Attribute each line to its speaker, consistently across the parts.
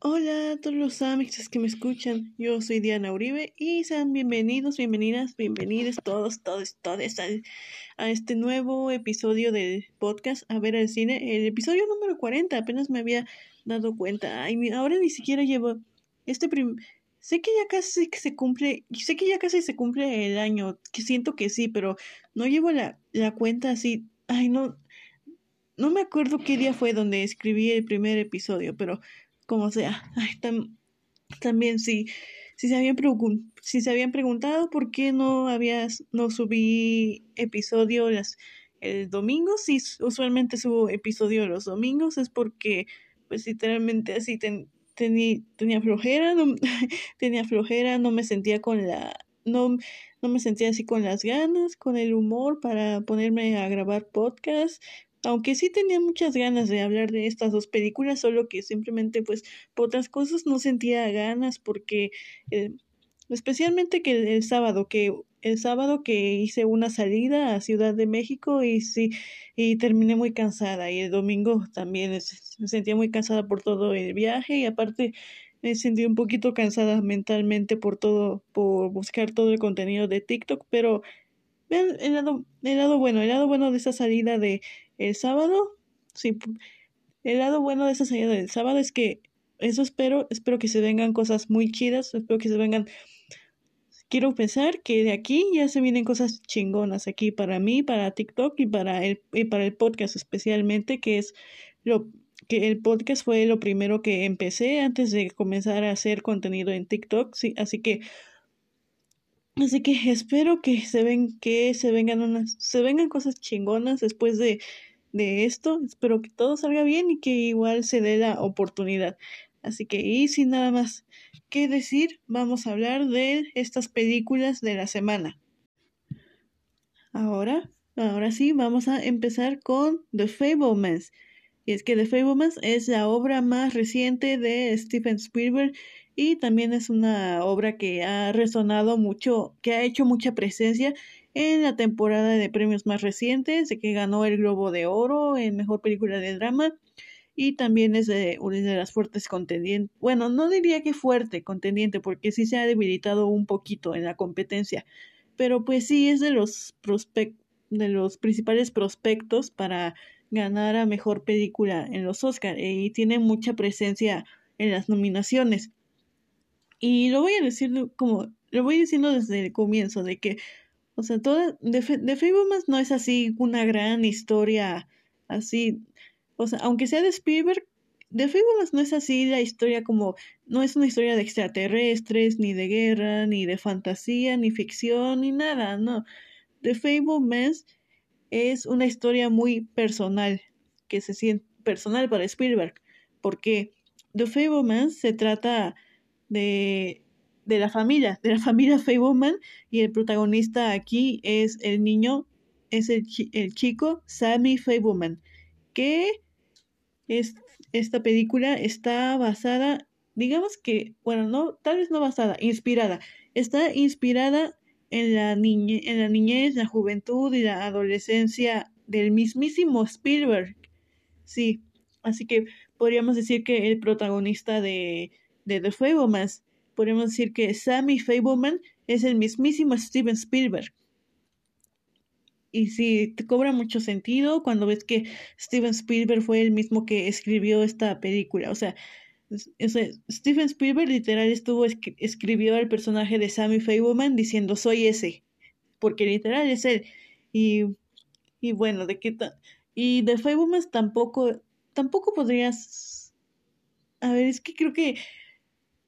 Speaker 1: Hola a todos los amigos que me escuchan, yo soy Diana Uribe y sean bienvenidos, bienvenidas, bienvenidos todos, todos, todos a, a este nuevo episodio del podcast A ver al cine, el episodio número 40, apenas me había dado cuenta, Ay, ahora ni siquiera llevo este prim sé que ya casi se cumple, sé que ya casi se cumple el año, que siento que sí, pero no llevo la, la cuenta así, ay no, no me acuerdo qué día fue donde escribí el primer episodio, pero como sea. Ay, también sí, si se habían si se habían preguntado por qué no habías no subí episodio las el domingo, si usualmente subo episodio los domingos es porque pues literalmente así tenía flojera, no, tenía flojera, no me sentía con la no no me sentía así con las ganas, con el humor para ponerme a grabar podcast, aunque sí tenía muchas ganas de hablar de estas dos películas, solo que simplemente pues por otras cosas no sentía ganas porque eh, especialmente que el, sábado, que el sábado que hice una salida a Ciudad de México y sí, y terminé muy cansada. Y el domingo también me sentía muy cansada por todo el viaje y aparte me sentí un poquito cansada mentalmente por todo, por buscar todo el contenido de TikTok, pero vean el lado, el lado bueno, el lado bueno de esa salida de el sábado, sí, el lado bueno de esa salida del sábado es que eso espero, espero que se vengan cosas muy chidas, espero que se vengan quiero pensar que de aquí ya se vienen cosas chingonas aquí para mí, para TikTok y para el, y para el podcast especialmente, que es lo que el podcast fue lo primero que empecé antes de comenzar a hacer contenido en TikTok, sí, así que así que espero que se ven que se vengan unas se vengan cosas chingonas después de de esto. Espero que todo salga bien y que igual se dé la oportunidad. Así que, y sin nada más que decir, vamos a hablar de estas películas de la semana. Ahora, ahora sí, vamos a empezar con The Fablemans. Y es que The Fablemans es la obra más reciente de Steven Spielberg y también es una obra que ha resonado mucho, que ha hecho mucha presencia en la temporada de premios más recientes, de que ganó el Globo de Oro en Mejor Película de Drama y también es de una de las fuertes contendientes. Bueno, no diría que fuerte contendiente porque sí se ha debilitado un poquito en la competencia, pero pues sí es de los de los principales prospectos para ganar a mejor película en los Oscars y tiene mucha presencia en las nominaciones. Y lo voy a decir como lo voy diciendo desde el comienzo de que o sea, toda de, de no es así una gran historia así. O sea, aunque sea de Spielberg, de Fablemans no es así la historia como, no es una historia de extraterrestres, ni de guerra, ni de fantasía, ni ficción, ni nada, no. The Fablemans es una historia muy personal, que se siente personal para Spielberg, porque The Fablemans se trata de de la familia, de la familia Fableman, y el protagonista aquí es el niño, es el, el chico Sammy Fableman, que es, esta película está basada, digamos que, bueno, no, tal vez no basada, inspirada, está inspirada en la, en la niñez, la juventud y la adolescencia del mismísimo Spielberg. Sí, así que podríamos decir que el protagonista de, de The Fablemans podemos decir que Sammy Fableman es el mismísimo Steven Spielberg. Y sí, te cobra mucho sentido cuando ves que Steven Spielberg fue el mismo que escribió esta película. O sea, Steven Spielberg literal estuvo escribió al personaje de Sammy Fableman diciendo soy ese, porque literal es él. Y, y bueno, de qué y de Fableman tampoco tampoco podrías a ver, es que creo que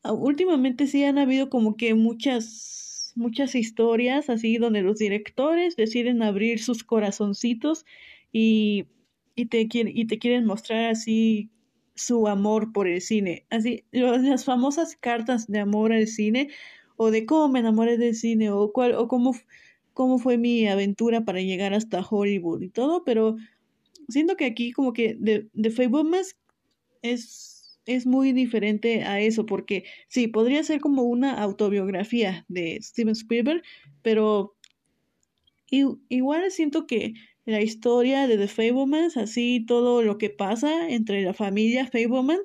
Speaker 1: últimamente sí han habido como que muchas muchas historias así donde los directores deciden abrir sus corazoncitos y, y, te, y te quieren mostrar así su amor por el cine. Así, las famosas cartas de amor al cine o de cómo me enamoré del cine o cuál o cómo, cómo fue mi aventura para llegar hasta Hollywood y todo, pero siento que aquí como que de, de más es es muy diferente a eso, porque sí, podría ser como una autobiografía de Steven Spielberg, pero igual siento que la historia de The Fablemans, así todo lo que pasa entre la familia Fableman,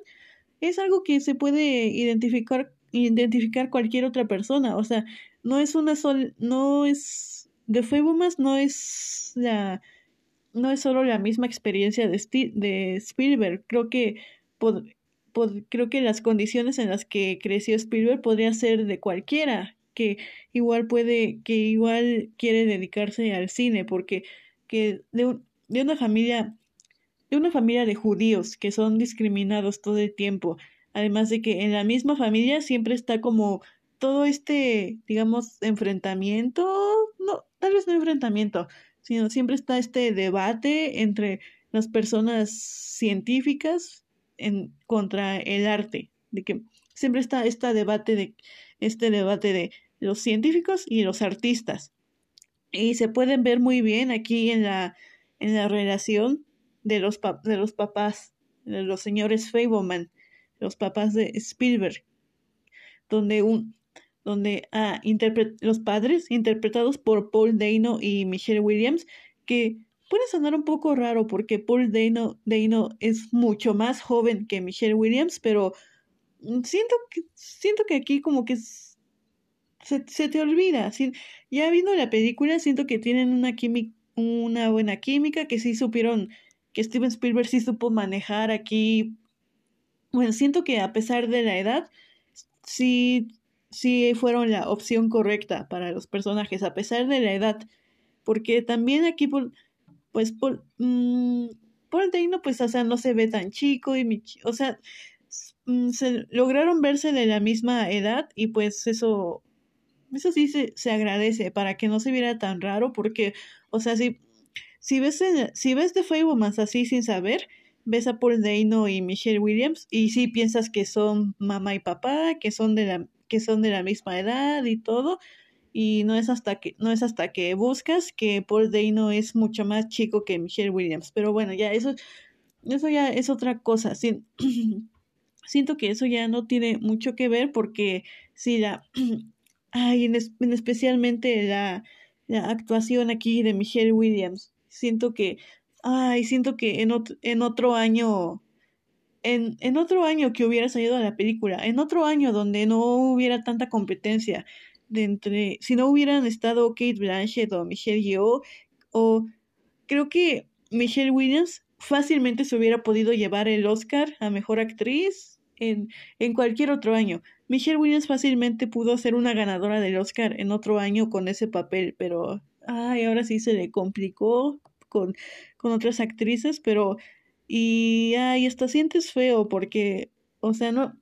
Speaker 1: es algo que se puede identificar identificar cualquier otra persona, o sea, no es una sol, no es The Fablemans no es la no es solo la misma experiencia de, de Spielberg, creo que creo que las condiciones en las que creció Spielberg podría ser de cualquiera que igual puede que igual quiere dedicarse al cine porque que de, de una familia de una familia de judíos que son discriminados todo el tiempo además de que en la misma familia siempre está como todo este digamos enfrentamiento no tal vez no enfrentamiento sino siempre está este debate entre las personas científicas en contra el arte, de que siempre está este debate de este debate de los científicos y los artistas. Y se pueden ver muy bien aquí en la en la relación de los de los papás, de los señores Fableman, los papás de Spielberg, donde un donde ah, los padres, interpretados por Paul Dano y Michelle Williams, que puede sonar un poco raro porque Paul Dano, Dano es mucho más joven que Michelle Williams, pero siento que, siento que aquí como que se, se, te olvida. ya viendo la película, siento que tienen una, una buena química, que sí supieron, que Steven Spielberg sí supo manejar aquí. Bueno, siento que a pesar de la edad, sí sí fueron la opción correcta para los personajes, a pesar de la edad. Porque también aquí, pues, por, mmm, Paul Dano, pues, o sea, no se ve tan chico y, o sea, mm, se lograron verse de la misma edad y pues eso, eso sí se, se agradece para que no se viera tan raro porque, o sea, si, si ves, si ves The Fablemans así sin saber, ves a Paul Dano y Michelle Williams y sí piensas que son mamá y papá, que son de la que son de la misma edad y todo. Y no es hasta que, no es hasta que buscas que Paul Dano es mucho más chico que Michelle Williams. Pero bueno, ya eso, eso ya es otra cosa. siento que eso ya no tiene mucho que ver porque sí, la, ay, en, especialmente la, la actuación aquí de Michelle Williams. Siento que, ay, siento que en, en otro año en, en otro año que hubiera salido la película, en otro año donde no hubiera tanta competencia entre, si no hubieran estado Kate Blanchett o Michelle Yeoh, o creo que Michelle Williams fácilmente se hubiera podido llevar el Oscar a Mejor Actriz en, en cualquier otro año. Michelle Williams fácilmente pudo ser una ganadora del Oscar en otro año con ese papel, pero ay, ahora sí se le complicó con, con otras actrices, pero y, ay, hasta sientes feo porque, o sea, no,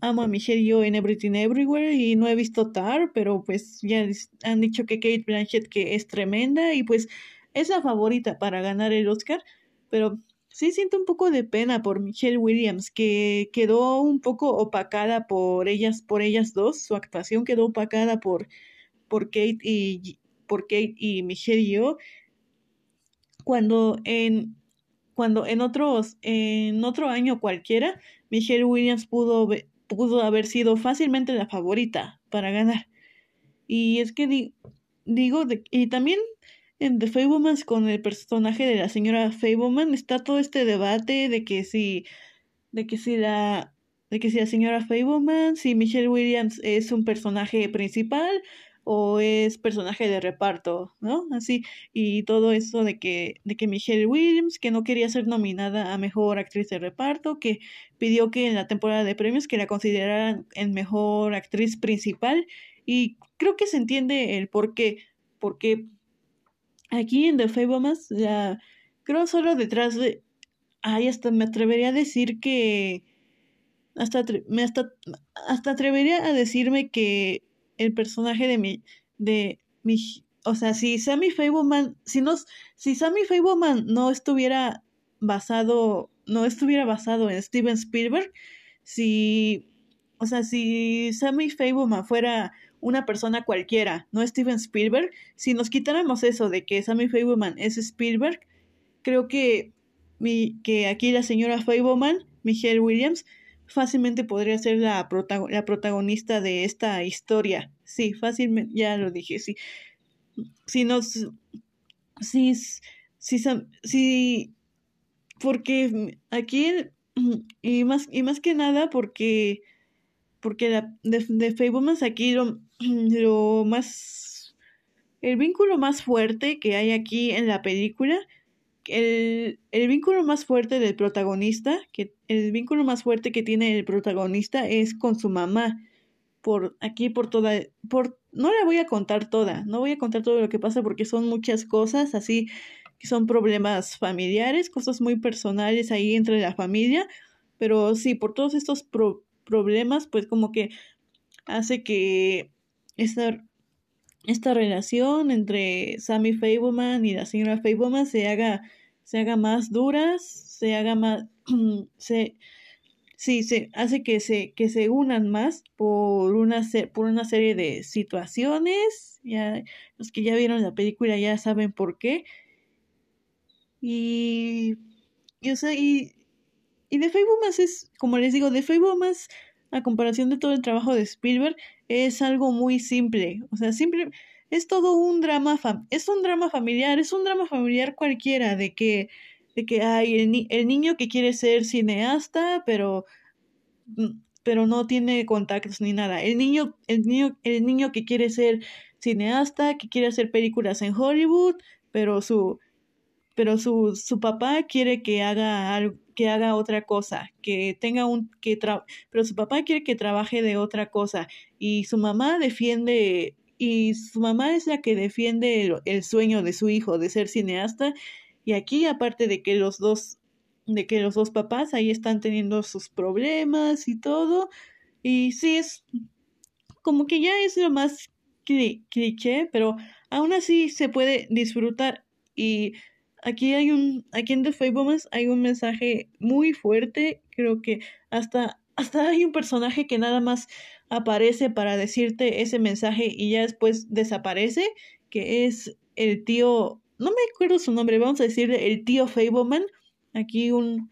Speaker 1: amo a Michelle yo en Everything Everywhere y no he visto Tar, pero pues ya han dicho que Kate Blanchett que es tremenda y pues es la favorita para ganar el Oscar, pero sí siento un poco de pena por Michelle Williams, que quedó un poco opacada por ellas, por ellas dos, su actuación quedó opacada por, por Kate y por Kate y Michelle yo, cuando en cuando en otros, en otro año cualquiera, Michelle Williams pudo, pudo haber sido fácilmente la favorita para ganar. Y es que digo, y también en The Fablemans con el personaje de la señora Fableman está todo este debate de que si, de que si la, de que si la señora Fableman, si Michelle Williams es un personaje principal o es personaje de reparto, ¿no? Así, y todo eso de que, de que Michelle Williams, que no quería ser nominada a mejor actriz de reparto, que pidió que en la temporada de premios que la consideraran en mejor actriz principal, y creo que se entiende el por qué, porque aquí en The Fablemans, ya, creo solo detrás de, ay, hasta me atrevería a decir que, hasta, me hasta, hasta atrevería a decirme que el personaje de mi, de mi, o sea, si Sammy Fableman, si no, si Sammy Fableman no estuviera basado, no estuviera basado en Steven Spielberg, si, o sea, si Sammy Fableman fuera una persona cualquiera, no Steven Spielberg, si nos quitáramos eso de que Sammy Fableman es Spielberg, creo que mi, que aquí la señora Fableman, Michelle Williams, fácilmente podría ser la, la protagonista de esta historia. Sí, fácilmente, ya lo dije, sí. Si nos, si, si, si porque aquí y más y más que nada porque porque la, de, de aquí lo, lo más el vínculo más fuerte que hay aquí en la película el, el, vínculo más fuerte del protagonista, que el vínculo más fuerte que tiene el protagonista es con su mamá. Por aquí, por toda, por, no la voy a contar toda, no voy a contar todo lo que pasa porque son muchas cosas, así que son problemas familiares, cosas muy personales ahí entre la familia, pero sí, por todos estos problemas, pues como que hace que esta, esta relación entre Sammy Fableman y la señora Fableman se haga, se haga más duras, se haga más, se, sí, se hace que se, que se unan más por una, por una serie de situaciones, ya, los que ya vieron la película ya saben por qué, y, y o sea, y, y The Fablemans es, como les digo, The Fablemans a comparación de todo el trabajo de Spielberg, es algo muy simple. O sea, simple, es todo un drama, es un drama familiar, es un drama familiar cualquiera, de que, de que hay el, el niño que quiere ser cineasta, pero, mm, pero no tiene contactos ni nada. El niño, el niño, el niño que quiere ser cineasta, que quiere hacer películas en Hollywood, pero su, pero su, su papá quiere que haga que haga otra cosa, que tenga un que pero su papá quiere que trabaje de otra cosa y su mamá defiende y su mamá es la que defiende el, sueño de su hijo de ser cineasta y aquí aparte de que los dos de que los dos papás ahí están teniendo sus problemas y todo y sí es como que ya es lo más cliché, pero aún así se puede disfrutar y aquí hay un, aquí en The Fablemans hay un mensaje muy fuerte, creo que hasta, hasta hay un personaje que nada más aparece para decirte ese mensaje y ya después desaparece, que es el tío, no me acuerdo su nombre, vamos a decirle el tío Fableman, aquí un,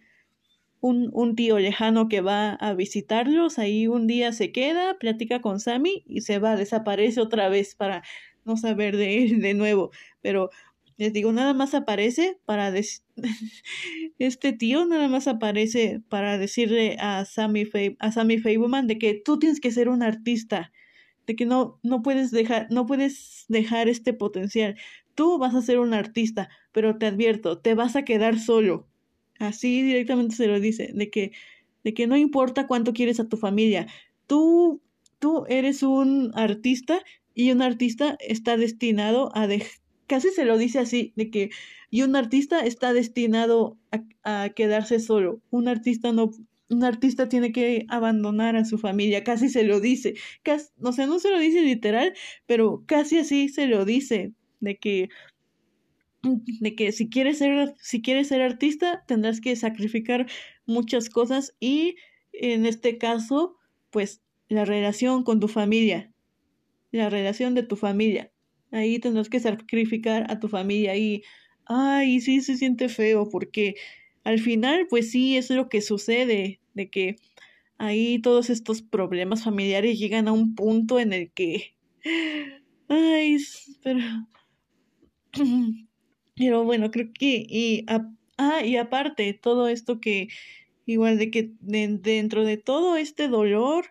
Speaker 1: un, un tío lejano que va a visitarlos, ahí un día se queda, platica con Sammy y se va, desaparece otra vez para no saber de él de nuevo, pero les digo, nada más aparece para este tío nada más aparece para decirle a Sammy a Sammy Fableman de que tú tienes que ser un artista, de que no no puedes dejar no puedes dejar este potencial. Tú vas a ser un artista, pero te advierto, te vas a quedar solo. Así directamente se lo dice, de que de que no importa cuánto quieres a tu familia, tú tú eres un artista y un artista está destinado a dejar casi se lo dice así, de que, y un artista está destinado a, quedarse solo. Un artista no, un artista tiene que abandonar a su familia, casi se lo dice. Casi, no sé, no se lo dice literal, pero casi así se lo dice, de que de que si quieres ser si quieres ser artista tendrás que sacrificar muchas cosas y en este caso pues la relación con tu familia la relación de tu familia Ahí tendrás que sacrificar a tu familia y, ay, sí se siente feo porque al final, pues sí, es lo que sucede, de que ahí todos estos problemas familiares llegan a un punto en el que, ay, pero, pero bueno, creo que, y, ah, y aparte, todo esto que, igual de que dentro de todo este dolor,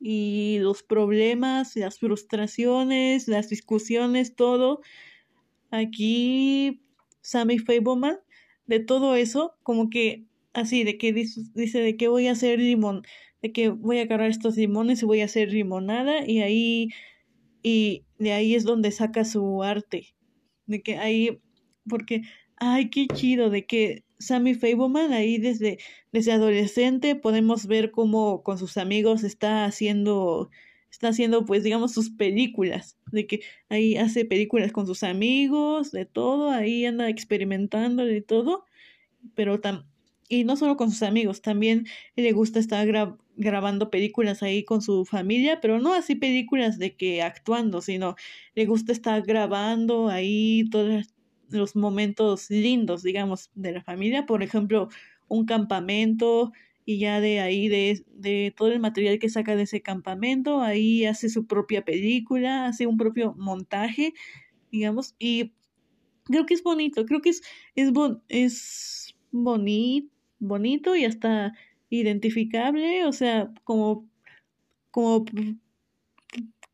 Speaker 1: y los problemas, las frustraciones, las discusiones, todo. Aquí Sammy Fableman, de todo eso, como que así, de que dice, dice de que voy a hacer limón, de que voy a agarrar estos limones y voy a hacer limonada y ahí, y de ahí es donde saca su arte, de que ahí, porque, ay, qué chido, de que Sammy Fableman ahí desde, desde adolescente podemos ver cómo con sus amigos está haciendo está haciendo pues digamos sus películas de que ahí hace películas con sus amigos de todo ahí anda experimentando de todo pero tam y no solo con sus amigos también le gusta estar grabando películas ahí con su familia pero no así películas de que actuando sino le gusta estar grabando ahí todas los momentos lindos, digamos, de la familia, por ejemplo, un campamento y ya de ahí, de, de todo el material que saca de ese campamento, ahí hace su propia película, hace un propio montaje, digamos, y creo que es bonito, creo que es, es, es bonito y hasta identificable, o sea, como, como,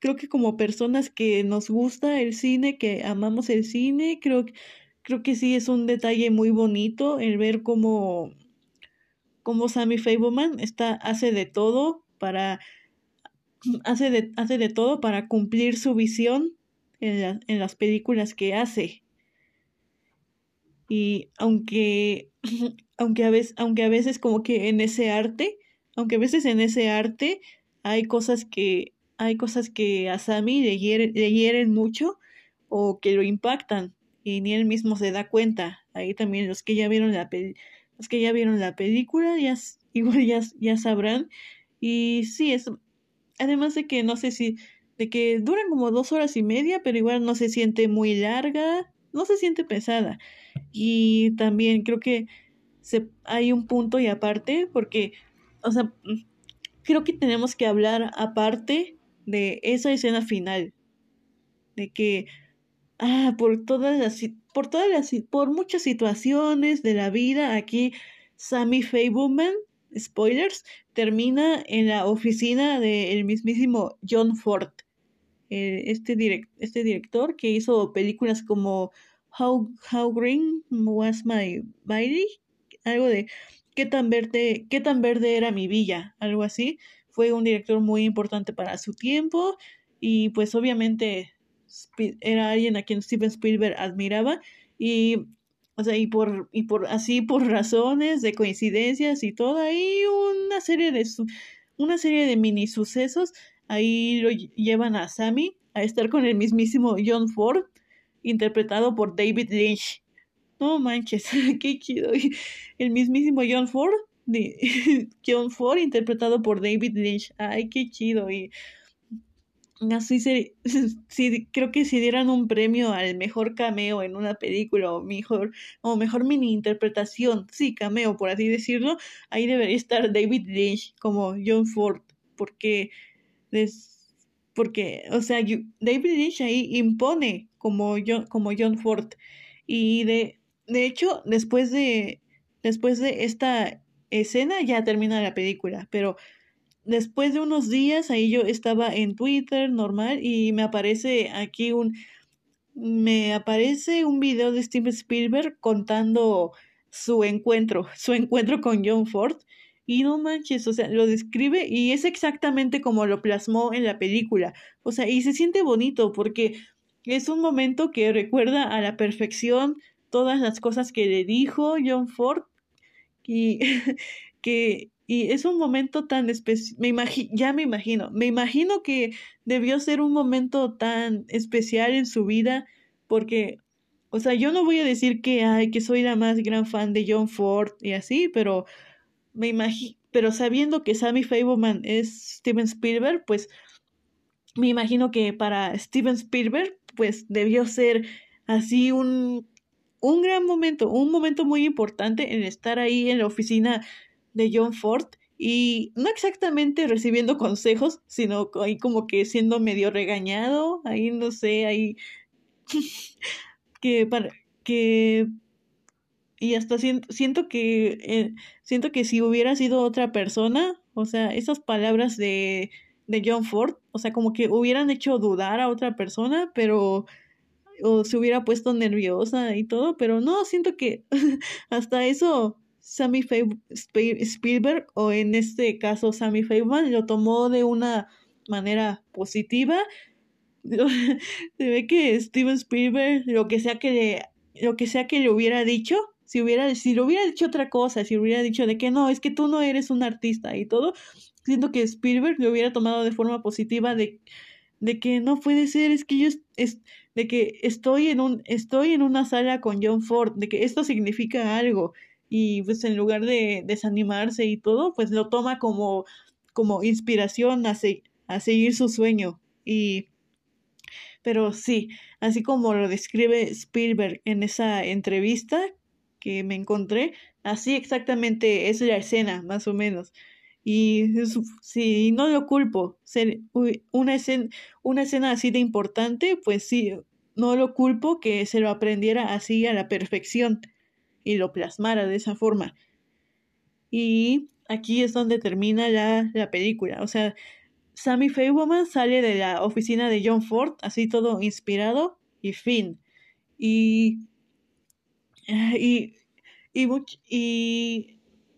Speaker 1: creo que como personas que nos gusta el cine, que amamos el cine, creo, creo que sí es un detalle muy bonito el ver cómo, cómo Sammy Fableman está, hace de todo para, hace de, hace de todo para cumplir su visión en, en las películas que hace. Y aunque, aunque, a veces, aunque a veces como que en ese arte, aunque a veces en ese arte hay cosas que, hay cosas que a Sammy le hieren, le hieren mucho o que lo impactan y ni él mismo se da cuenta. Ahí también los que ya vieron la los que ya vieron la película ya igual ya, ya sabrán. Y sí, es además de que no sé si de que duran como dos horas y media, pero igual no se siente muy larga, no se siente pesada. Y también creo que se, hay un punto y aparte, porque, o sea, creo que tenemos que hablar aparte de esa escena final. De que, ah, por todas las, por todas las, por muchas situaciones de la vida, aquí Sammy Fableman, spoilers, termina en la oficina del mismísimo John Ford. Eh, este, este director que hizo películas como How, How Green Was My Body, algo de qué tan verde, qué tan verde era mi villa, algo así. Fue un director muy importante para su tiempo y pues obviamente era alguien a quien Steven Spielberg admiraba y o sea, y por, y por así por razones de coincidencias y todo, ahí una serie de una serie de mini sucesos, ahí lo llevan a Sammy a estar con el mismísimo John Ford interpretado por David Lynch. No manches, qué chido. El mismísimo John Ford, John Ford interpretado por David Lynch. Ay, qué chido. Y así se, sí, creo que si dieran un premio al mejor cameo en una película o mejor, o mejor mini interpretación, sí, cameo, por así decirlo, ahí debería estar David Lynch como John Ford, porque porque, o sea, David Lynch ahí impone como, John, como John Ford. Y de, de hecho, después de, después de esta escena ya termina la película, pero después de unos días ahí yo estaba en Twitter normal y me aparece aquí un me aparece un video de Steven Spielberg contando su encuentro, su encuentro con John Ford y no manches, o sea, lo describe y es exactamente como lo plasmó en la película. O sea, y se siente bonito porque es un momento que recuerda a la perfección todas las cosas que le dijo John Ford y que y es un momento tan especial, me ya me imagino, me imagino que debió ser un momento tan especial en su vida porque o sea, yo no voy a decir que ay, que soy la más gran fan de John Ford y así, pero me imagino, pero sabiendo que Sammy Fableman es Steven Spielberg, pues me imagino que para Steven Spielberg, pues debió ser así un, un gran momento, un momento muy importante en estar ahí en la oficina de John Ford y no exactamente recibiendo consejos, sino ahí como que siendo medio regañado, ahí no sé, ahí que para que y hasta siento, siento que eh, siento que si hubiera sido otra persona, o sea, esas palabras de, de John Ford, o sea, como que hubieran hecho dudar a otra persona, pero o se hubiera puesto nerviosa y todo, pero no, siento que hasta eso Sammy Spielberg, o en este caso Sammy Feynman, lo tomó de una manera positiva. se ve que Steven Spielberg, lo que sea que le, lo que sea que le hubiera dicho, si hubiera, si le hubiera dicho otra cosa, si hubiera dicho de que no, es que tú no eres un artista y todo, siento que Spielberg lo hubiera tomado de forma positiva de, de que no puede ser, es que yo es, de que estoy en un, estoy en una sala con John Ford, de que esto significa algo, y pues en lugar de desanimarse y todo, pues lo toma como, como inspiración a, a seguir su sueño. Y pero sí, así como lo describe Spielberg en esa entrevista, que me encontré, así exactamente es la escena, más o menos. Y si no lo culpo, ser una escena, una escena así de importante, pues sí, no lo culpo que se lo aprendiera así a la perfección y lo plasmara de esa forma. Y aquí es donde termina la, la película. O sea, Sammy Fableman sale de la oficina de John Ford, así todo inspirado, y fin. Y. Y, y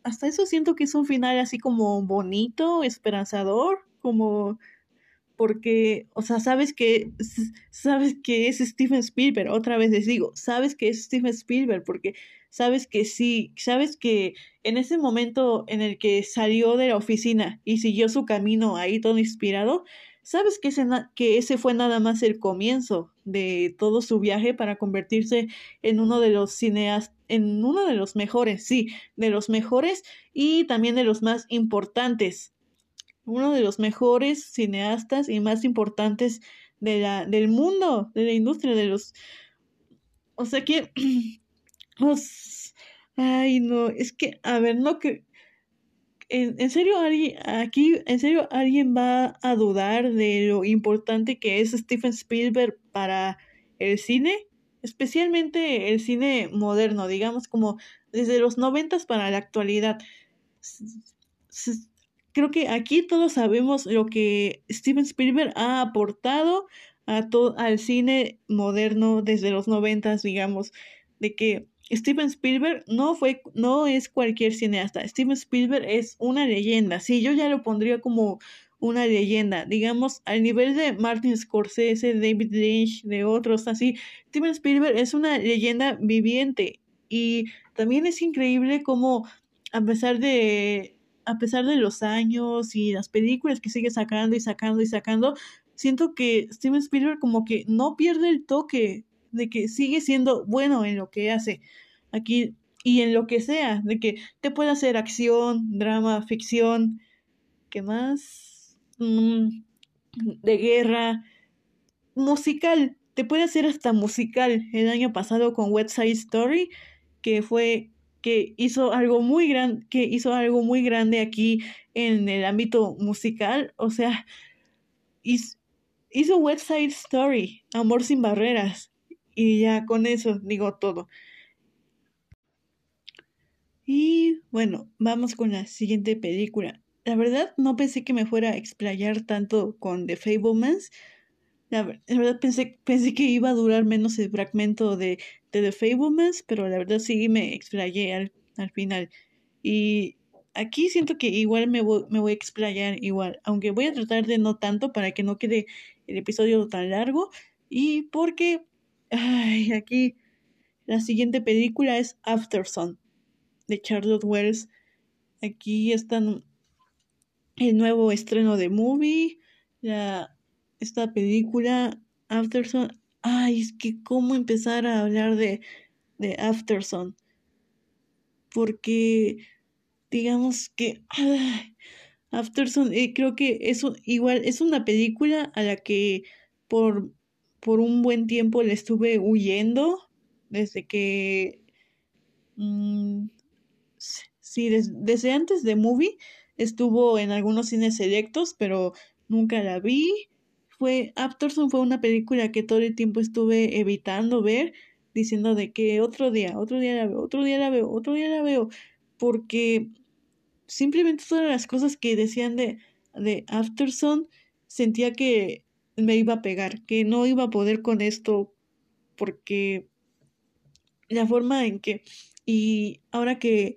Speaker 1: hasta eso siento que es un final así como bonito, esperanzador, como porque, o sea, sabes que, sabes que es Steven Spielberg, otra vez les digo, sabes que es Steven Spielberg, porque sabes que sí, sabes que en ese momento en el que salió de la oficina y siguió su camino ahí todo inspirado, sabes que ese, que ese fue nada más el comienzo de todo su viaje para convertirse en uno de los cineastas, en uno de los mejores, sí, de los mejores y también de los más importantes. Uno de los mejores cineastas y más importantes de la, del mundo, de la industria, de los... O sea que... ay, no, es que, a ver, no que... En, serio, alguien, aquí, en serio, alguien va a dudar de lo importante que es Steven Spielberg para el cine, especialmente el cine moderno, digamos como desde los noventas para la actualidad creo que aquí todos sabemos lo que Steven Spielberg ha aportado a al cine moderno desde los noventas, digamos, de que Steven Spielberg no fue, no es cualquier cineasta. Steven Spielberg es una leyenda. Sí, yo ya lo pondría como una leyenda, digamos, al nivel de Martin Scorsese, David Lynch, de otros así. Steven Spielberg es una leyenda viviente y también es increíble como a pesar de a pesar de los años y las películas que sigue sacando y sacando y sacando, siento que Steven Spielberg como que no pierde el toque de que sigue siendo bueno en lo que hace aquí y en lo que sea, de que te puede hacer acción, drama, ficción, ¿qué más? De guerra, musical, te puede hacer hasta musical. El año pasado con West Side Story, que fue que hizo algo muy grande, que hizo algo muy grande aquí en el ámbito musical, o sea, hizo, hizo West Side Story, Amor sin barreras, y ya con eso digo todo. Y bueno, vamos con la siguiente película. La verdad no pensé que me fuera a explayar tanto con The Fablemans. La, verdad pensé, pensé que iba a durar menos el fragmento de, de The Fablemans, pero la verdad sí me explayé al, al final. Y aquí siento que igual me voy, me voy a explayar igual, aunque voy a tratar de no tanto para que no quede el episodio tan largo. Y porque, ay, aquí la siguiente película es Afterson de Charlotte Wells. Aquí están el nuevo estreno de movie, esta película, Afterson, ay, es que cómo empezar a hablar de, de Afterson. Porque, digamos que, Afterson, eh, creo que es igual, es una película a la que por, por un buen tiempo le estuve huyendo, desde que, mm, sí, desde antes de Movie estuvo en algunos cines selectos, pero nunca la vi. Fue, Afterson fue una película que todo el tiempo estuve evitando ver, diciendo de que otro día, otro día la veo, otro día la veo, otro día la veo, porque simplemente todas las cosas que decían de, de Afterson sentía que me iba a pegar, que no iba a poder con esto, porque la forma en que, y ahora que,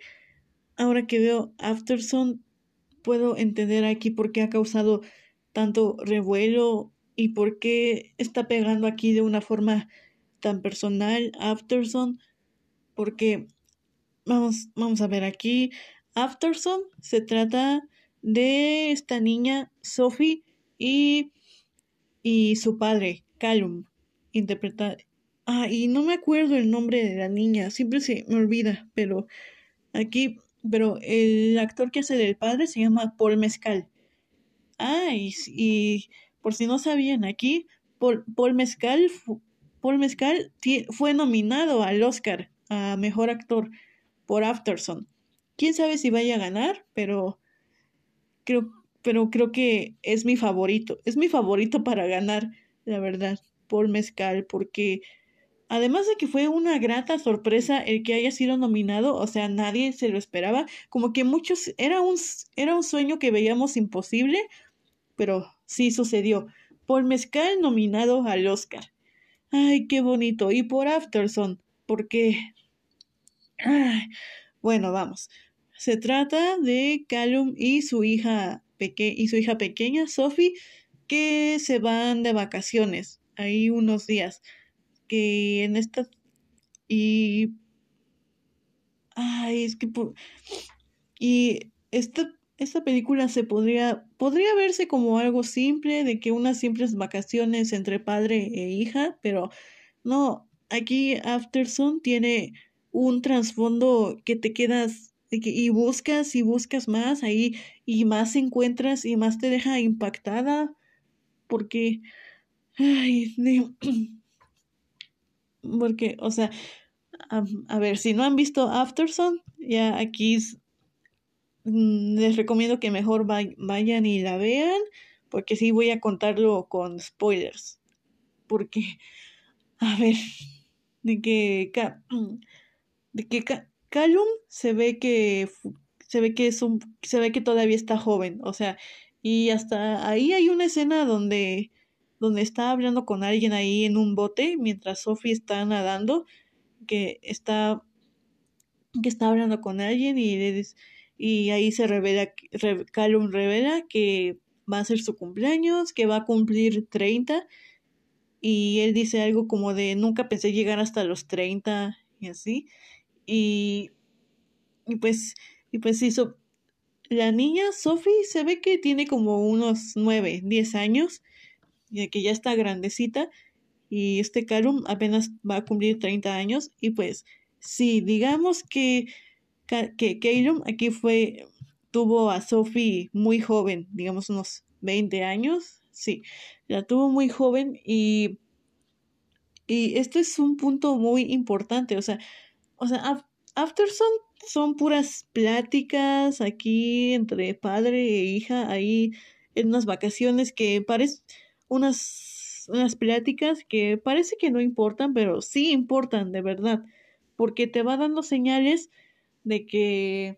Speaker 1: ahora que veo Afterson, puedo entender aquí por qué ha causado tanto revuelo y por qué está pegando aquí de una forma tan personal Afterson, porque vamos, vamos a ver aquí, Afterson se trata de esta niña Sophie y, y su padre, Callum, interpreta... Ah, y no me acuerdo el nombre de la niña, siempre se me olvida, pero aquí, pero el actor que hace del padre se llama Paul Mezcal. Ah, y, por si no sabían, aquí Paul, Paul Mezcal, Paul Mezcal fue nominado al Oscar a Mejor Actor por Afterson. Quién sabe si vaya a ganar, pero creo, pero creo que es mi favorito. Es mi favorito para ganar, la verdad. Paul Mezcal porque además de que fue una grata sorpresa el que haya sido nominado, o sea, nadie se lo esperaba, como que muchos, era un, era un sueño que veíamos imposible, pero sí sucedió. Paul Mezcal nominado al Oscar. Ay, qué bonito. Y por Afterson, porque... Bueno, vamos. Se trata de Callum y su hija y su hija pequeña, Sophie, que se van de vacaciones ahí unos días. Que en esta. Y. Ay, es que. Y esta, esta película se podría. Podría verse como algo simple, de que unas simples vacaciones entre padre e hija, pero no. Aquí Afterson tiene un trasfondo que te quedas y buscas y buscas más ahí y más encuentras y más te deja impactada porque ay porque o sea a, ver si no han visto Afterson ya aquí mm, les recomiendo que mejor vayan y la vean porque sí voy a contarlo con spoilers porque a ver de que de que Callum se ve que se ve que es un se ve que todavía está joven, o sea, y hasta ahí hay una escena donde donde está hablando con alguien ahí en un bote mientras Sophie está nadando, que está que está hablando con alguien y y ahí se revela Callum revela que va a ser su cumpleaños, que va a cumplir 30 y él dice algo como de nunca pensé llegar hasta los 30 y así. Y, y pues, y pues hizo, la niña Sophie se ve que tiene como unos nueve, diez años, y que ya está grandecita, y este Calum apenas va a cumplir 30 años, y pues sí, digamos que, que aquí fue, tuvo a Sophie muy joven, digamos unos 20 años, sí, la tuvo muy joven y, y esto es un punto muy importante, o sea, o sea, Afterson son puras pláticas aquí entre padre e hija, ahí en unas vacaciones que parecen unas, unas pláticas que parece que no importan, pero sí importan de verdad, porque te va dando señales de que,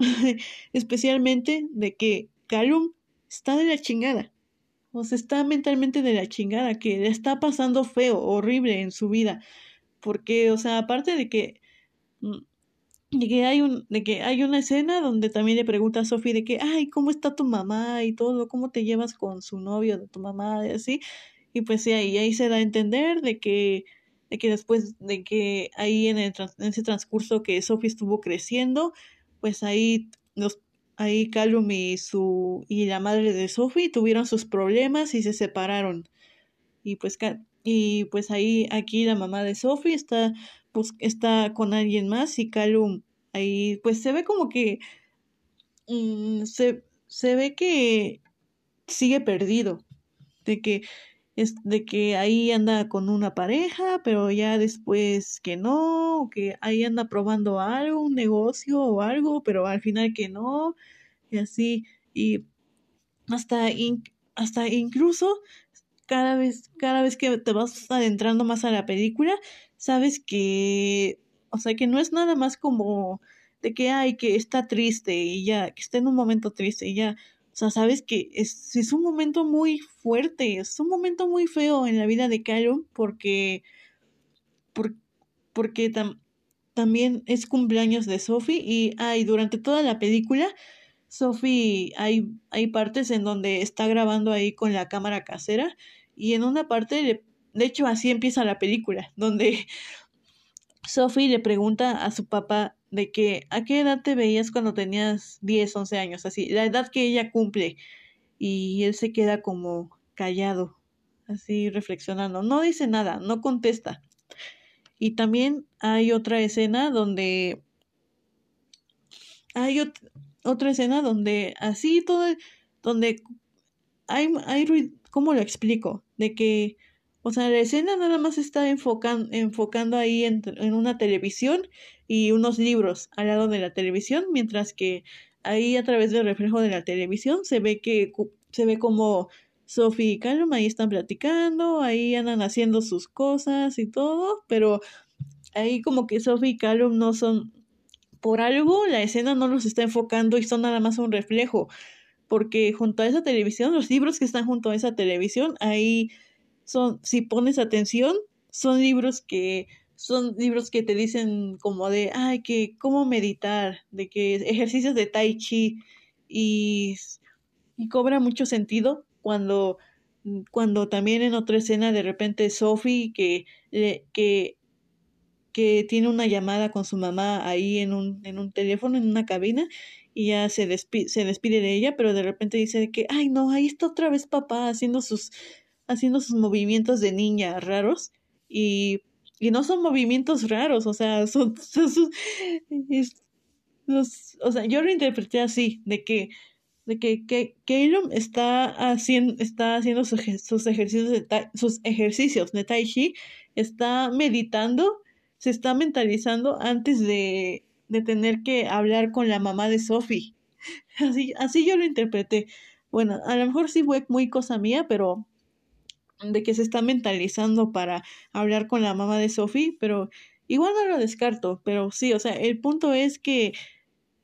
Speaker 1: especialmente de que Callum está de la chingada, o sea, está mentalmente de la chingada, que le está pasando feo, horrible en su vida. Porque, o sea, aparte de que, mm, de que hay un, de que hay una escena donde también le pregunta a Sophie de que, ay, ¿cómo está tu mamá? y todo, ¿cómo te llevas con su novio de tu mamá? y así, y pues sí, ahí, ahí se da a entender de que, de que después de que ahí en, el, en ese transcurso que Sophie estuvo creciendo, pues ahí los ahí Callum y su y la madre de Sophie tuvieron sus problemas y se separaron. Y pues y pues ahí, aquí la mamá de Sophie está, pues, está con alguien más y Calum ahí, pues se ve como que, mm, se, se ve que sigue perdido, de que, es, de que ahí anda con una pareja, pero ya después que no, que ahí anda probando algo, un negocio o algo, pero al final que no, y así, y hasta, hasta incluso cada vez, cada vez que te vas adentrando más a la película, sabes que, o sea, que no es nada más como de que, hay que está triste y ya, que está en un momento triste y ya. O sea, sabes que es, es un momento muy fuerte, es un momento muy feo en la vida de Kylo porque, porque también es cumpleaños de Sophie y, ay, durante toda la película Sophie hay, hay partes en donde está grabando ahí con la cámara casera y en una parte, de hecho así empieza la película, donde Sophie le pregunta a su papá de que a qué edad te veías cuando tenías 10, 11 años, así, la edad que ella cumple. Y él se queda como callado, así reflexionando. No dice nada, no contesta. Y también hay otra escena donde... Hay otra escena donde así todo... Donde hay, hay. ¿Cómo lo explico? de que, o sea, la escena nada más está enfocando ahí en, en una televisión y unos libros al lado de la televisión, mientras que ahí a través del reflejo de la televisión se ve que se ve como Sophie y Callum ahí están platicando, ahí andan haciendo sus cosas y todo, pero ahí como que Sophie y Callum no son, por algo la escena no los está enfocando y son nada más un reflejo, porque junto a esa televisión, los libros que están junto a esa televisión, ahí son, si pones atención, son libros que son libros que te dicen como de, ay, que cómo meditar, de que ejercicios de tai chi y, y cobra mucho sentido cuando cuando también en otra escena de repente Sophie que, que, que tiene una llamada con su mamá ahí en un, en un teléfono, en una cabina, y ya se, despide, se despide de ella, pero de repente dice que, ay no, ahí está otra vez papá haciendo sus, haciendo sus movimientos de niña raros, y y no son movimientos raros, o sea, son, son, o sea, yo lo interpreté así, de que, de que, que está haciendo, está haciendo sus, sus ejercicios de tai, sus ejercicios de Tai Chi, está meditando, se está mentalizando antes de, de tener que hablar con la mamá de Sophie. Así, así yo lo interpreté. Bueno, a lo mejor sí fue muy cosa mía, pero de que se está mentalizando para hablar con la mamá de Sophie, pero igual no lo descarto, pero sí, o sea, el punto es que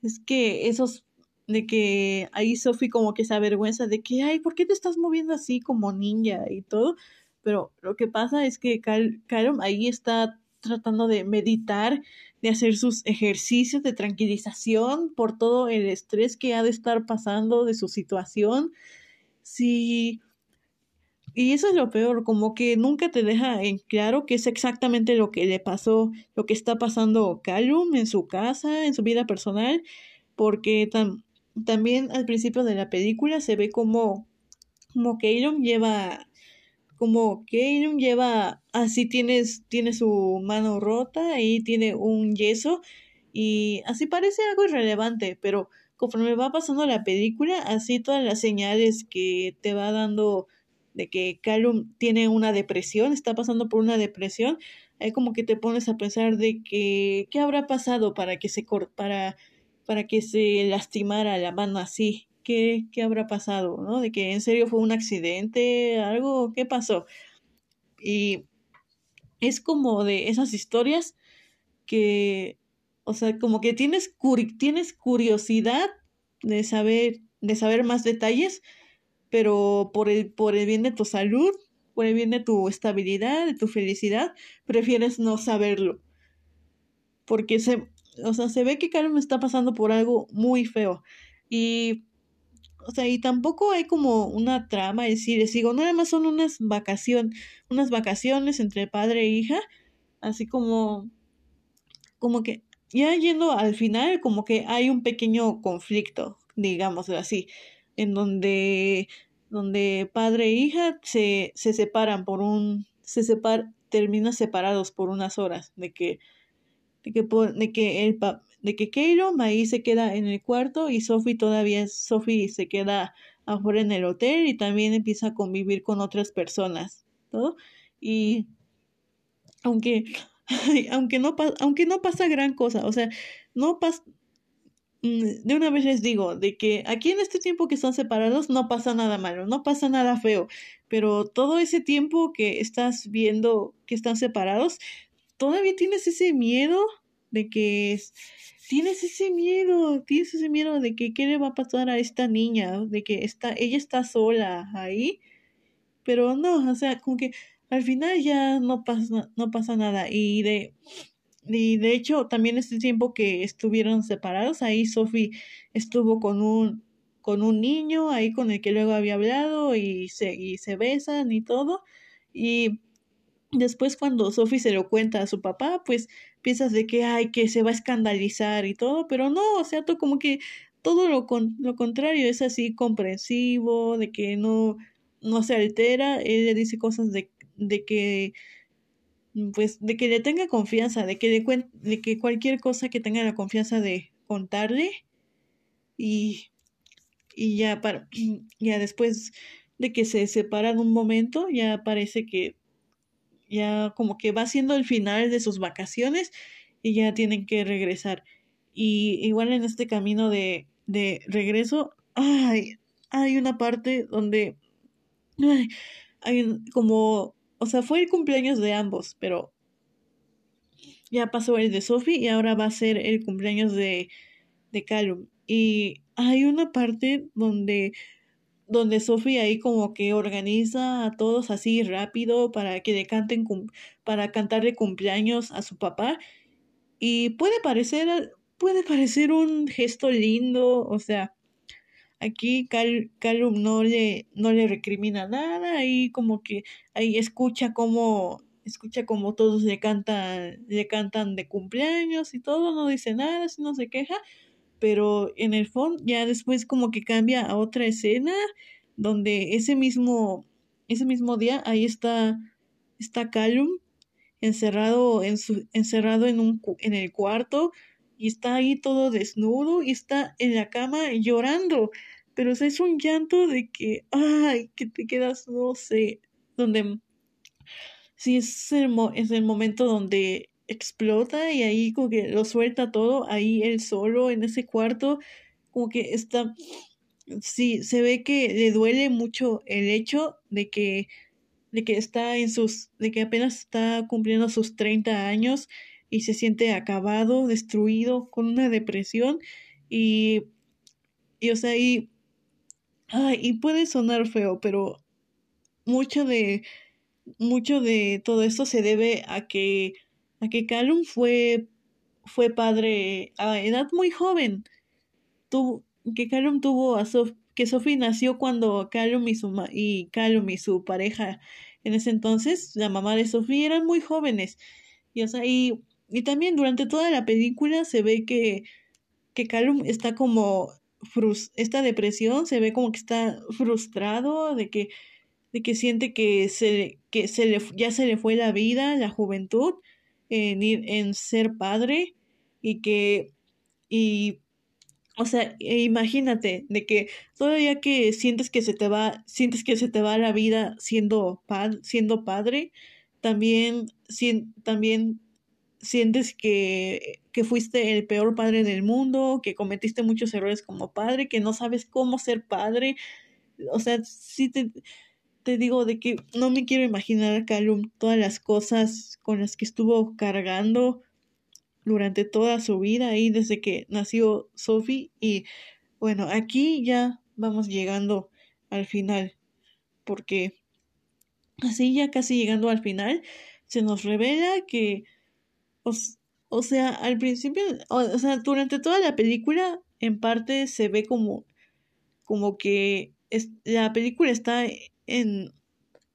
Speaker 1: es que esos de que ahí Sophie como que se avergüenza de que, ay, ¿por qué te estás moviendo así como ninja y todo? Pero lo que pasa es que Cal ahí está tratando de meditar, de hacer sus ejercicios de tranquilización por todo el estrés que ha de estar pasando de su situación. Sí, y eso es lo peor, como que nunca te deja en claro qué es exactamente lo que le pasó, lo que está pasando Callum en su casa, en su vida personal, porque también al principio de la película se ve como, como Callum lleva, como Callum lleva, así tienes, tiene su mano rota, y tiene un yeso, y así parece algo irrelevante, pero conforme va pasando la película, así todas las señales que te va dando de que Callum tiene una depresión, está pasando por una depresión, ahí como que te pones a pensar de que qué habrá pasado para que se para para que se lastimara la mano así, qué qué habrá pasado, ¿no? De que en serio fue un accidente, algo, ¿qué pasó? Y es como de esas historias que o sea, como que tienes tienes curiosidad de saber de saber más detalles, pero por el, por el bien de tu salud, por el bien de tu estabilidad, de tu felicidad, prefieres no saberlo. Porque se, o sea, se ve que Carmen está pasando por algo muy feo. Y, o sea, y tampoco hay como una trama, es decir, les digo, nada más son unas vacaciones, unas vacaciones entre padre e hija, así como, como que, ya yendo al final, como que hay un pequeño conflicto, digámoslo así en donde, donde padre e hija se, se separan por un, se separ, terminan separados por unas horas, de que, de que, de que el de que Keiro ahí se queda en el cuarto y Sophie todavía, Sophie se queda afuera en el hotel y también empieza a convivir con otras personas, ¿todo? Y aunque, aunque no, aunque no pasa gran cosa, o sea, no pasa, de una vez les digo, de que aquí en este tiempo que están separados no pasa nada malo, no pasa nada feo, pero todo ese tiempo que estás viendo que están separados, todavía tienes ese miedo de que tienes ese miedo, tienes ese miedo de que qué le va a pasar a esta niña, de que está, ella está sola ahí, pero no, o sea, como que al final ya no pasa, no pasa nada y de y de hecho, también este tiempo que estuvieron separados, ahí Sophie estuvo con un, con un niño, ahí con el que luego había hablado y se, y se besan y todo. Y después cuando Sophie se lo cuenta a su papá, pues piensas de que, ay, que se va a escandalizar y todo, pero no, o sea, todo como que todo lo, con, lo contrario, es así comprensivo, de que no, no se altera, él le dice cosas de, de que pues de que le tenga confianza, de que, le de que cualquier cosa que tenga la confianza de contarle y, y ya, para, ya después de que se separan un momento, ya parece que ya como que va siendo el final de sus vacaciones y ya tienen que regresar. Y igual en este camino de, de regreso, ay, hay una parte donde hay como, o sea, fue el cumpleaños de ambos, pero ya pasó el de Sophie y ahora va a ser el cumpleaños de, de Callum. Y hay una parte donde, donde Sophie ahí como que organiza a todos así rápido para que le canten, para cantarle cumpleaños a su papá. Y puede parecer, puede parecer un gesto lindo, o sea, aquí Cal, Callum no le, no le recrimina nada, y como que ahí escucha como escucha como todos le cantan, le cantan de cumpleaños y todo, no dice nada, no se queja, pero en el fondo ya después como que cambia a otra escena donde ese mismo, ese mismo día ahí está, está Callum encerrado en su, encerrado en un, en el cuarto y está ahí todo desnudo y está en la cama llorando. Pero es un llanto de que, ay, que te quedas, no sé, donde sí es el, es el momento donde explota y ahí como que lo suelta todo, ahí él solo en ese cuarto, como que está, sí, se ve que le duele mucho el hecho de que, de que está en sus, de que apenas está cumpliendo sus 30 años y se siente acabado, destruido, con una depresión y, y o sea, y, ay, y puede sonar feo, pero mucho de, mucho de todo esto se debe a que, a que Callum fue, fue padre a edad muy joven. Tuvo, que Callum tuvo a Sof que Sophie nació cuando Callum y su, y Callum y su pareja en ese entonces, la mamá de Sophie, eran muy jóvenes. Y, o sea, y, y también durante toda la película se ve que, que Callum está como esta depresión, se ve como que está frustrado de que de que siente que se, que se le, ya se le fue la vida, la juventud, en, ir, en ser padre y que, y, o sea, e imagínate de que todavía que sientes que se te va, sientes que se te va la vida siendo, siendo padre, también, también sientes que, que fuiste el peor padre del mundo, que cometiste muchos errores como padre, que no sabes cómo ser padre. O sea, sí te, te digo de que no me quiero imaginar a Callum todas las cosas con las que estuvo cargando durante toda su vida ahí desde que nació Sophie y bueno, aquí ya vamos llegando al final porque así ya casi llegando al final se nos revela que o, sea, al principio, o, sea, durante toda la película en parte se ve como como que es, la película está en...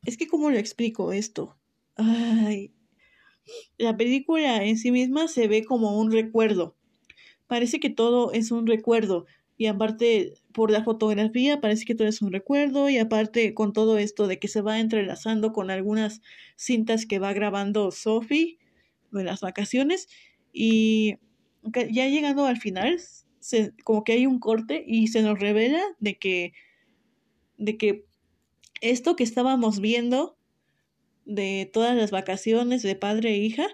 Speaker 1: Es que, ¿cómo lo explico esto? Ay. La película en sí misma se ve como un recuerdo. Parece que todo es un recuerdo. Y aparte, por la fotografía, parece que todo es un recuerdo. Y aparte, con todo esto de que se va entrelazando con algunas cintas que va grabando Sophie de las vacaciones. Y ya llegando al final, se, como que hay un corte y se nos revela de que, de que esto que estábamos viendo de todas las vacaciones de padre e hija,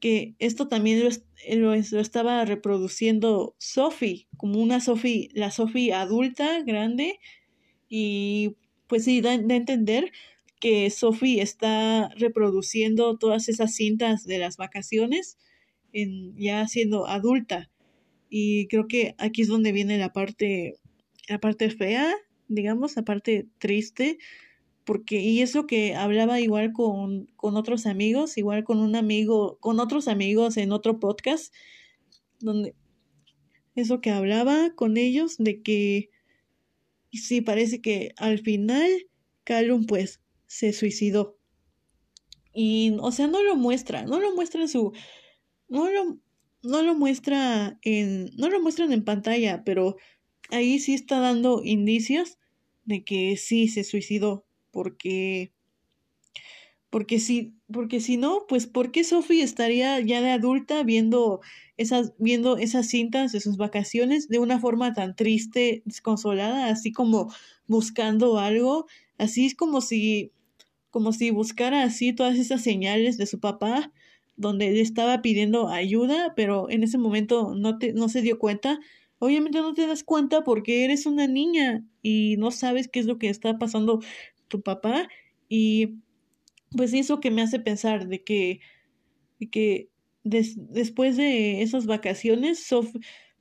Speaker 1: que esto también lo, estaba reproduciendo Sophie, como una Sophie, la Sophie adulta, grande, y pues sí, da, a entender que Sophie está reproduciendo todas esas cintas de las vacaciones en, ya siendo adulta. Y creo que aquí es donde viene la parte, la parte fea digamos, aparte triste, porque, y es lo que hablaba igual con, con otros amigos, igual con un amigo, con otros amigos en otro podcast, donde eso que hablaba con ellos de que sí parece que al final Callum pues se suicidó. Y, o sea, no lo muestra, no lo muestra en su, no lo, no lo muestra en, no lo muestran en pantalla, pero ahí sí está dando indicios de que sí se suicidó, porque porque si porque si no, pues ¿por qué Sophie estaría ya de adulta viendo esas viendo esas cintas de sus vacaciones de una forma tan triste, desconsolada, así como buscando algo, así es como si como si buscara así todas esas señales de su papá donde le estaba pidiendo ayuda, pero en ese momento no te no se dio cuenta. Obviamente no te das cuenta porque eres una niña y no sabes qué es lo que está pasando tu papá y pues eso que me hace pensar de que, de que después de esas vacaciones,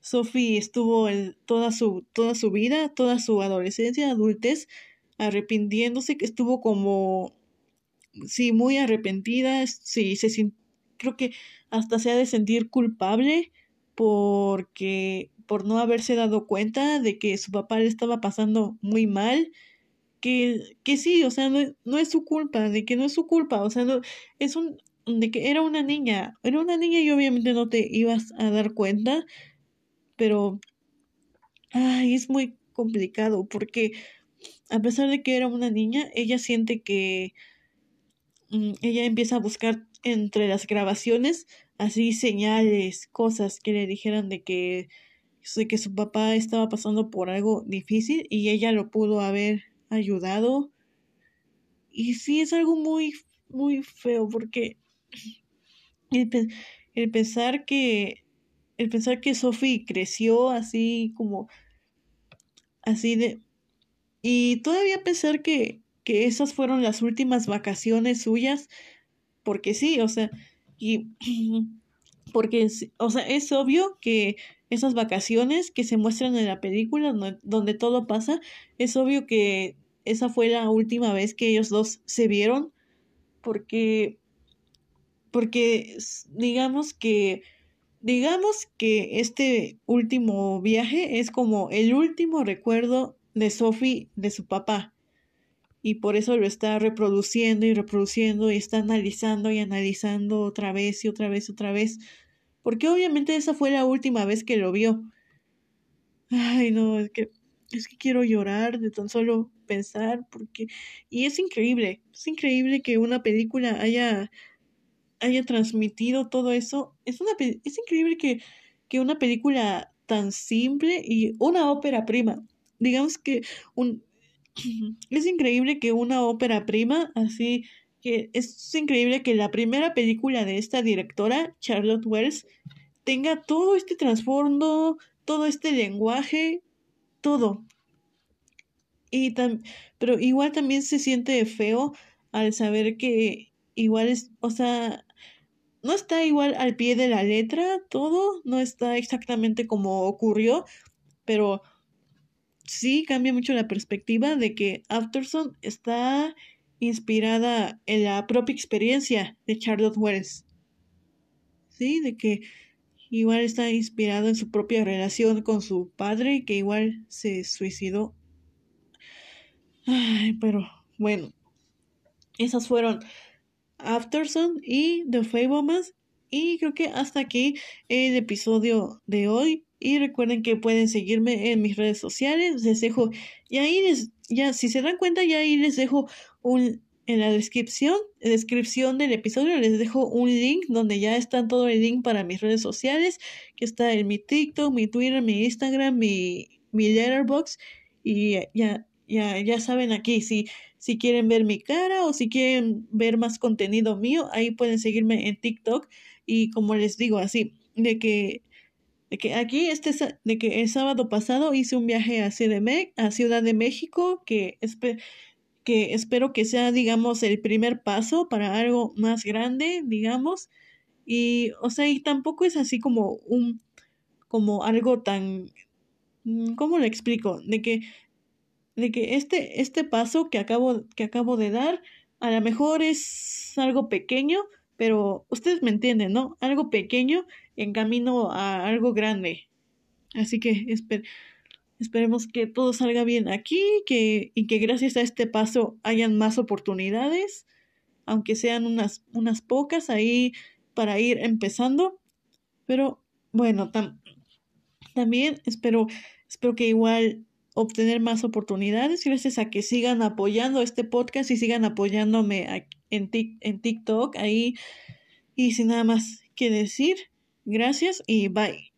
Speaker 1: Sophie estuvo toda su, toda su vida, toda su adolescencia, adultez, arrepintiéndose, que estuvo como, sí, muy arrepentida, sí, se creo que hasta se ha de sentir culpable porque por no haberse dado cuenta de que su papá le estaba pasando muy mal, que, que sí, o sea, no, no es su culpa, de que no es su culpa, o sea, no, es un, de que era una niña, era una niña y obviamente no te ibas a dar cuenta, pero, ay, es muy complicado porque a pesar de que era una niña, ella siente que ella empieza a buscar entre las grabaciones así señales, cosas que le dijeran de que, de que su papá estaba pasando por algo difícil y ella lo pudo haber ayudado. Y sí es algo muy, muy feo porque el, el pensar que el pensar que Sophie creció así como así de y todavía pensar que que esas fueron las últimas vacaciones suyas porque sí, o sea, y porque, o sea, es obvio que esas vacaciones que se muestran en la película, donde todo pasa, es obvio que esa fue la última vez que ellos dos se vieron, porque, porque digamos que, digamos que este último viaje es como el último recuerdo de Sophie de su papá y por eso lo está reproduciendo y reproduciendo y está analizando y analizando otra vez y otra vez y otra vez. Porque obviamente esa fue la última vez que lo vio. Ay, no, es que es que quiero llorar de tan solo pensar porque y es increíble, es increíble que una película haya haya transmitido todo eso. Es una es increíble que que una película tan simple y una ópera prima, digamos que un es increíble que una ópera prima, así que es increíble que la primera película de esta directora, Charlotte Wells, tenga todo este trasfondo, todo este lenguaje, todo. Y pero igual también se siente feo al saber que igual es, o sea, no está igual al pie de la letra, todo, no está exactamente como ocurrió, pero sí cambia mucho la perspectiva de que Afterson está inspirada en la propia experiencia de Charlotte Wells. Sí, de que igual está inspirado en su propia relación con su padre, que igual se suicidó. Ay, pero bueno, esas fueron Afterson y The Fablemans. Y creo que hasta aquí el episodio de hoy. Y recuerden que pueden seguirme en mis redes sociales. Les dejo, y ahí les, ya, si se dan cuenta, ya ahí les dejo un, en la descripción, descripción del episodio, les dejo un link donde ya está todo el link para mis redes sociales, que está en mi TikTok, mi Twitter, mi Instagram, mi, mi Letterboxd. Y ya, ya, ya saben aquí, si, si quieren ver mi cara o si quieren ver más contenido mío, ahí pueden seguirme en TikTok. Y como les digo, así, de que de que aquí este de que el sábado pasado hice un viaje a, a Ciudad de México que, que espero que sea digamos el primer paso para algo más grande digamos y o sea y tampoco es así como un como algo tan mm, ¿cómo lo explico? de que de que este este paso que acabo que acabo de dar a lo mejor es algo pequeño pero ustedes me entienden, ¿no? Algo pequeño en camino a algo grande. Así que esperemos que todo salga bien aquí que, y que gracias a este paso hayan más oportunidades, aunque sean unas, unas pocas ahí para ir empezando. Pero bueno, también espero, espero que igual obtener más oportunidades gracias a que sigan apoyando este podcast y sigan apoyándome en, en TikTok ahí. Y sin nada más que decir, gracias y bye.